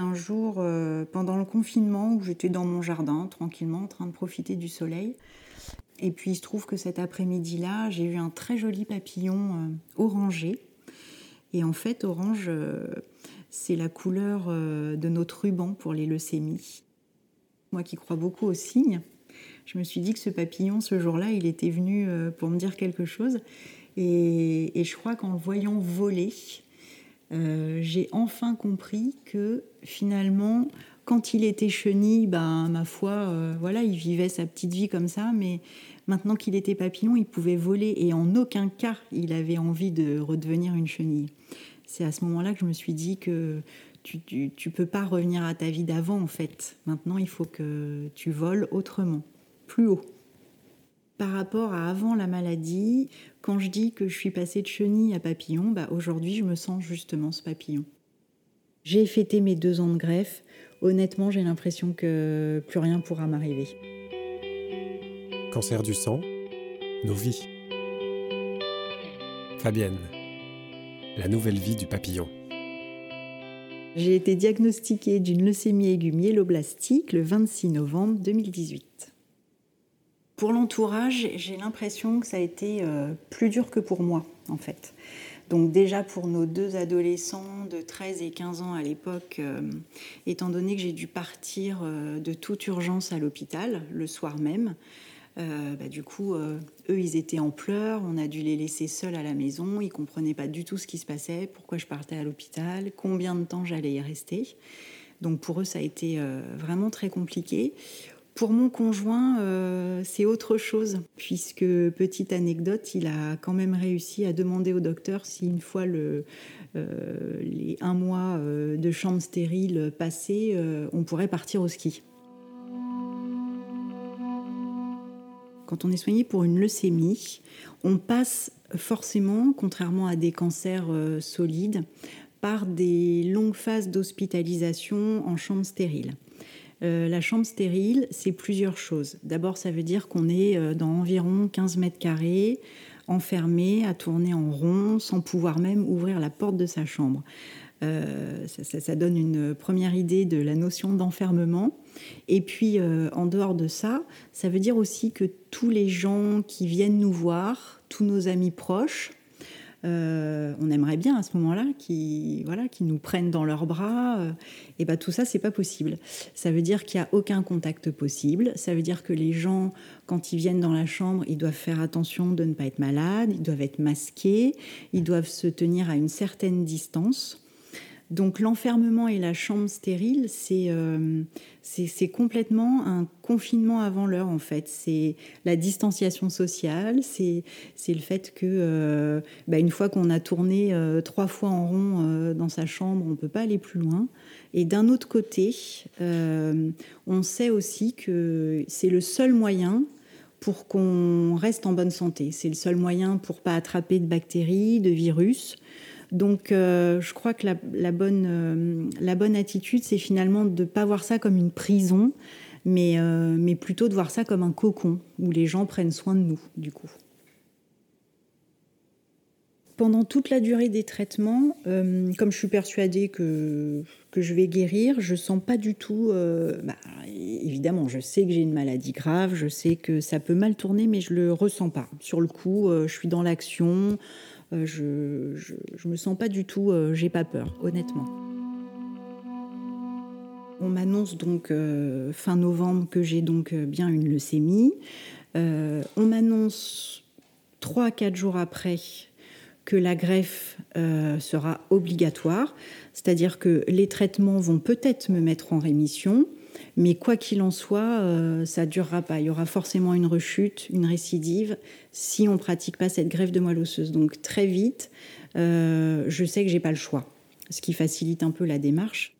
Un jour, euh, pendant le confinement, où j'étais dans mon jardin, tranquillement, en train de profiter du soleil, et puis il se trouve que cet après-midi-là, j'ai eu un très joli papillon euh, orangé. Et en fait, orange, euh, c'est la couleur de notre ruban pour les leucémies. Moi qui crois beaucoup aux signes, je me suis dit que ce papillon, ce jour-là, il était venu pour me dire quelque chose. Et, et je crois qu'en le voyant voler, euh, j'ai enfin compris que finalement, quand il était chenille, ben, ma foi, euh, voilà, il vivait sa petite vie comme ça, mais maintenant qu'il était papillon, il pouvait voler et en aucun cas il avait envie de redevenir une chenille. C'est à ce moment-là que je me suis dit que tu, tu, peux pas revenir à ta vie d'avant en fait. Maintenant, il faut que tu voles autrement, plus haut. Par rapport à avant la maladie, quand je dis que je suis passée de chenille à papillon, bah aujourd'hui je me sens justement ce papillon. J'ai fêté mes deux ans de greffe. Honnêtement, j'ai l'impression que plus rien pourra m'arriver. Cancer du sang, nos vies. Fabienne, la nouvelle vie du papillon. J'ai été diagnostiquée d'une leucémie aiguë myéloblastique le 26 novembre 2018. Pour l'entourage, j'ai l'impression que ça a été euh, plus dur que pour moi, en fait. Donc déjà pour nos deux adolescents de 13 et 15 ans à l'époque, euh, étant donné que j'ai dû partir euh, de toute urgence à l'hôpital le soir même, bah, du coup, eux, ils étaient en pleurs, on a dû les laisser seuls à la maison, ils comprenaient pas du tout ce qui se passait, pourquoi je partais à l'hôpital, combien de temps j'allais y rester. Donc pour eux, ça a été vraiment très compliqué. Pour mon conjoint, euh, c'est autre chose, puisque, petite anecdote, il a quand même réussi à demander au docteur si une fois euh, les un mois euh, de chambre stérile passés, on pourrait partir au ski. Quand on est soigné pour une leucémie, on passe forcément, contrairement à des cancers solides, par des longues phases d'hospitalisation en chambre stérile. Euh, la chambre stérile, c'est plusieurs choses. D'abord, ça veut dire qu'on est euh, dans environ 15 mètres carrés, enfermé, à tourner en rond, sans pouvoir même ouvrir la porte de sa chambre. Euh, ça, donne une première idée de la notion d'enfermement. Et puis, en dehors de ça, ça veut dire aussi que tous les gens qui viennent nous voir, tous nos amis proches, euh, on aimerait bien à ce moment-là qu'ils voilà, nous prennent dans leurs bras. Euh, et ben tout ça, c'est pas possible. Ça veut dire qu'il n'y a aucun contact possible. Ça veut dire que les gens, quand ils viennent dans la chambre, ils doivent faire attention de ne pas être malades, ils doivent être masqués, ils doivent se tenir à une certaine distance. Donc l'enfermement et la chambre stérile, euh, c'est complètement un confinement avant l'heure en fait. C'est la distanciation sociale, c'est le fait que euh, bah, une fois qu'on a tourné euh, trois fois en rond dans sa chambre, on ne peut pas aller plus loin. Et d'un autre côté, on sait aussi que c'est le seul moyen pour qu'on reste en bonne santé. C'est le seul moyen pour pas attraper de bactéries, de virus. Donc, euh, je crois que la, bonne, euh, la bonne attitude, c'est finalement de ne pas voir ça comme une prison, mais, euh, mais plutôt de voir ça comme un cocon où les gens prennent soin de nous, du coup. Pendant toute la durée des traitements, comme je suis persuadée que, que je vais guérir, je sens pas du tout. Bah, évidemment, je sais que j'ai une maladie grave, je sais que ça peut mal tourner, mais je le ressens pas. Sur le coup, je suis dans l'action. Euh, je, je, me sens pas du tout, euh, j'ai pas peur, honnêtement. On m'annonce donc euh, fin novembre que j'ai donc bien une leucémie. on m'annonce 3-4 jours après que la greffe sera obligatoire, c'est-à-dire que les traitements vont peut-être me mettre en rémission, mais quoi qu'il en soit, euh, ça durera pas. Il y aura forcément une rechute, une récidive, si on ne pratique pas cette greffe de moelle osseuse. Donc très vite, euh, je sais que j'ai pas le choix, ce qui facilite un peu la démarche.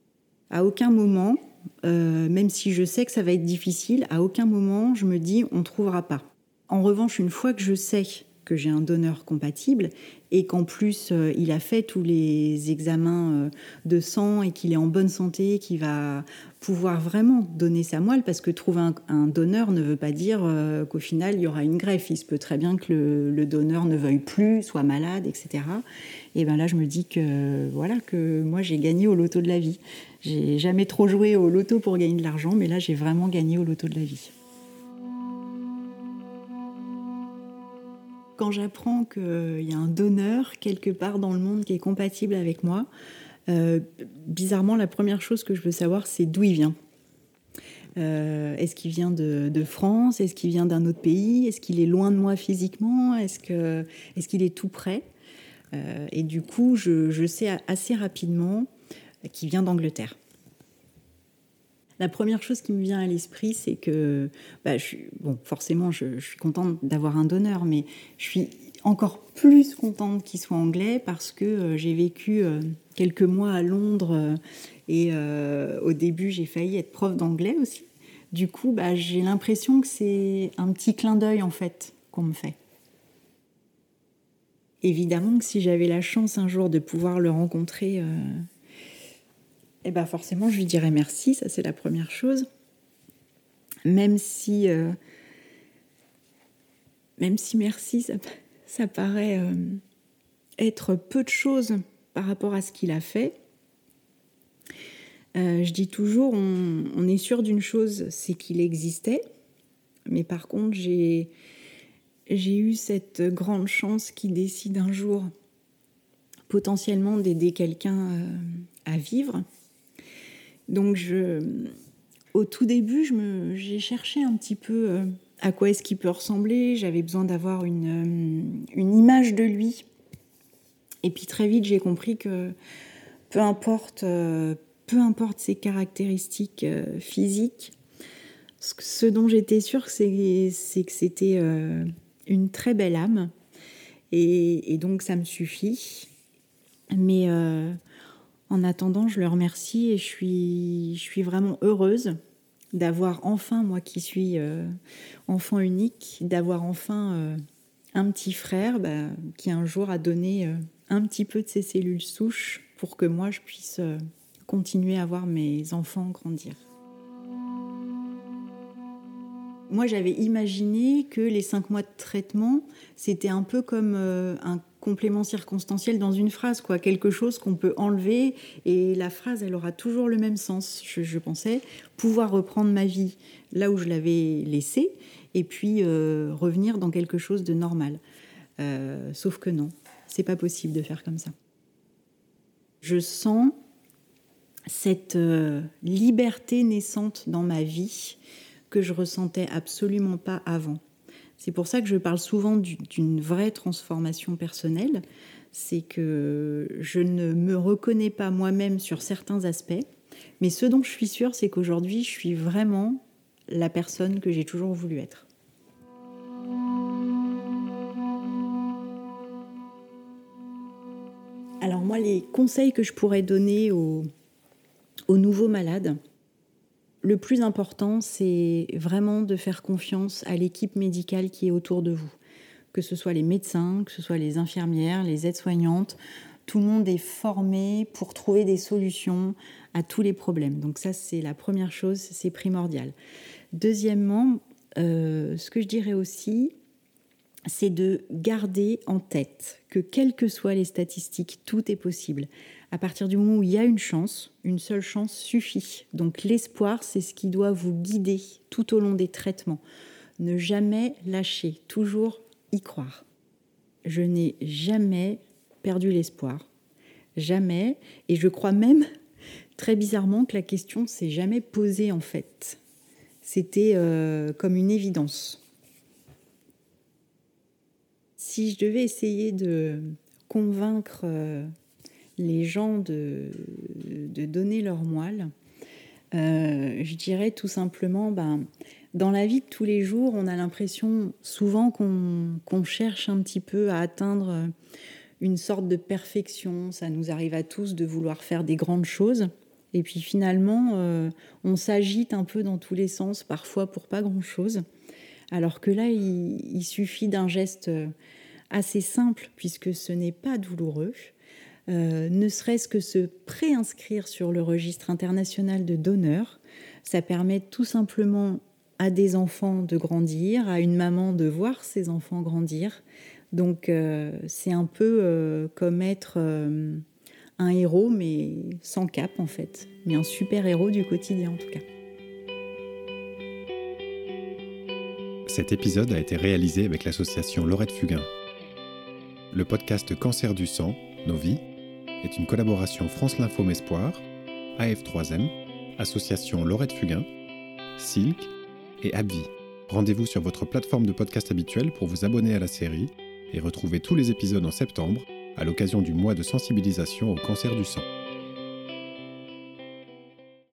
À aucun moment, euh, même si je sais que ça va être difficile, à aucun moment je me dis on trouvera pas. En revanche, une fois que je sais que j'ai un donneur compatible et qu'en plus euh, il a fait tous les examens euh, de sang et qu'il est en bonne santé, qu'il va pouvoir vraiment donner sa moelle, parce que trouver un, donneur ne veut pas dire euh, qu'au final il y aura une greffe. Il se peut très bien que le, donneur ne veuille plus, soit malade, etc. Et ben là je me dis que voilà que moi j'ai gagné au loto de la vie. J'ai jamais trop joué au loto pour gagner de l'argent, mais là j'ai vraiment gagné au loto de la vie. Quand j'apprends qu'il y a un donneur quelque part dans le monde qui est compatible avec moi, euh, bizarrement, la première chose que je veux savoir, c'est d'où il vient. Euh, est-ce qu'il vient de, France? Est-ce qu'il vient d'un autre pays? Est-ce qu'il est loin de moi physiquement? Est-ce qu'il est, est tout près? Euh, Et du coup, je sais assez rapidement qu'il vient d'Angleterre. La première chose qui me vient à l'esprit, c'est que, bah, je bon, forcément, je, suis contente d'avoir un donneur, mais je suis encore plus contente qu'il soit anglais parce que euh, j'ai vécu euh, quelques mois à Londres euh, et au début, j'ai failli être prof d'anglais aussi. Du coup, bah, j'ai l'impression que c'est un petit clin d'œil en fait qu'on me fait. Évidemment que si j'avais la chance un jour de pouvoir le rencontrer eh ben forcément, je lui dirais merci, ça c'est la première chose. Même si, euh, même si merci, ça, paraît euh, être peu de choses par rapport à ce qu'il a fait. Euh, je dis toujours, on, est sûr d'une chose, c'est qu'il existait. Mais par contre, j'ai, eu cette grande chance qu'il décide un jour potentiellement d'aider quelqu'un à vivre. Donc, au tout début, j'ai cherché un petit peu euh, à quoi est-ce qu'il peut ressembler. J'avais besoin d'avoir une, euh, une, image de lui. Et puis très vite, j'ai compris que peu importe, euh, ses caractéristiques physiques, ce dont j'étais sûre, c'est que c'était une très belle âme. Et, et, donc, ça me suffit. Mais en attendant, je le remercie et je suis, je suis vraiment heureuse d'avoir enfin, moi qui suis euh, enfant unique, d'avoir enfin euh, un petit frère bah, qui un jour a donné euh, un petit peu de ses cellules souches pour que moi je puisse continuer à voir mes enfants grandir. Moi, j'avais imaginé que les cinq mois de traitement, c'était un peu comme un complément circonstanciel dans une phrase, quoi, quelque chose qu'on peut enlever et la phrase, elle aura toujours le même sens. Je, pensais pouvoir reprendre ma vie là où je l'avais laissée et puis euh, revenir dans quelque chose de normal. Euh, sauf que non, c'est pas possible de faire comme ça. Je sens cette euh, liberté naissante dans ma vie que je ressentais absolument pas avant. C'est pour ça que je parle souvent d'une vraie transformation personnelle. C'est que je ne me reconnais pas moi-même sur certains aspects, mais ce dont je suis sûre, c'est qu'aujourd'hui, je suis vraiment la personne que j'ai toujours voulu être. Alors moi, les conseils que je pourrais donner aux, aux nouveaux malades, le plus important, c'est vraiment de faire confiance à l'équipe médicale qui est autour de vous. Que ce soit les médecins, que ce soit les infirmières, les aides-soignantes, tout le monde est formé pour trouver des solutions à tous les problèmes. Donc ça, c'est la première chose, c'est primordial. Deuxièmement, euh, ce que je dirais aussi, c'est de garder en tête que quelles que soient les statistiques, tout est possible à partir du moment où il y a une chance, une seule chance suffit. Donc l'espoir, c'est ce qui doit vous guider tout au long des traitements. Ne jamais lâcher, toujours y croire. Je n'ai jamais perdu l'espoir. Jamais. Et je crois même, très bizarrement, que la question s'est jamais posée en fait. C'était euh, comme une évidence. Si je devais essayer de convaincre euh, les gens de, donner leur moelle, euh, je dirais tout simplement, ben, dans la vie de tous les jours, on a l'impression souvent qu'on cherche un petit peu à atteindre une sorte de perfection. Ça nous arrive à tous de vouloir faire des grandes choses. Et puis finalement, euh, on s'agite un peu dans tous les sens, parfois pour pas grand-chose. Alors que là, il suffit d'un geste assez simple puisque ce n'est pas douloureux. Euh, ne serait-ce que se préinscrire sur le registre international de donneurs, ça permet tout simplement à des enfants de grandir, à une maman de voir ses enfants grandir. Donc euh, c'est un peu euh, comme être un héros mais sans cap en fait, mais un super héros du quotidien en tout cas. Cet épisode a été réalisé avec l'association Laurette Fugain. Le podcast Cancer du sang, Nos vies, est une collaboration France L'Info Espoir, AF3M, Association Laurette Fugain, Silk et Abvi. Rendez-vous sur votre plateforme de podcast habituelle pour vous abonner à la série et retrouver tous les épisodes en septembre à l'occasion du mois de sensibilisation au cancer du sang.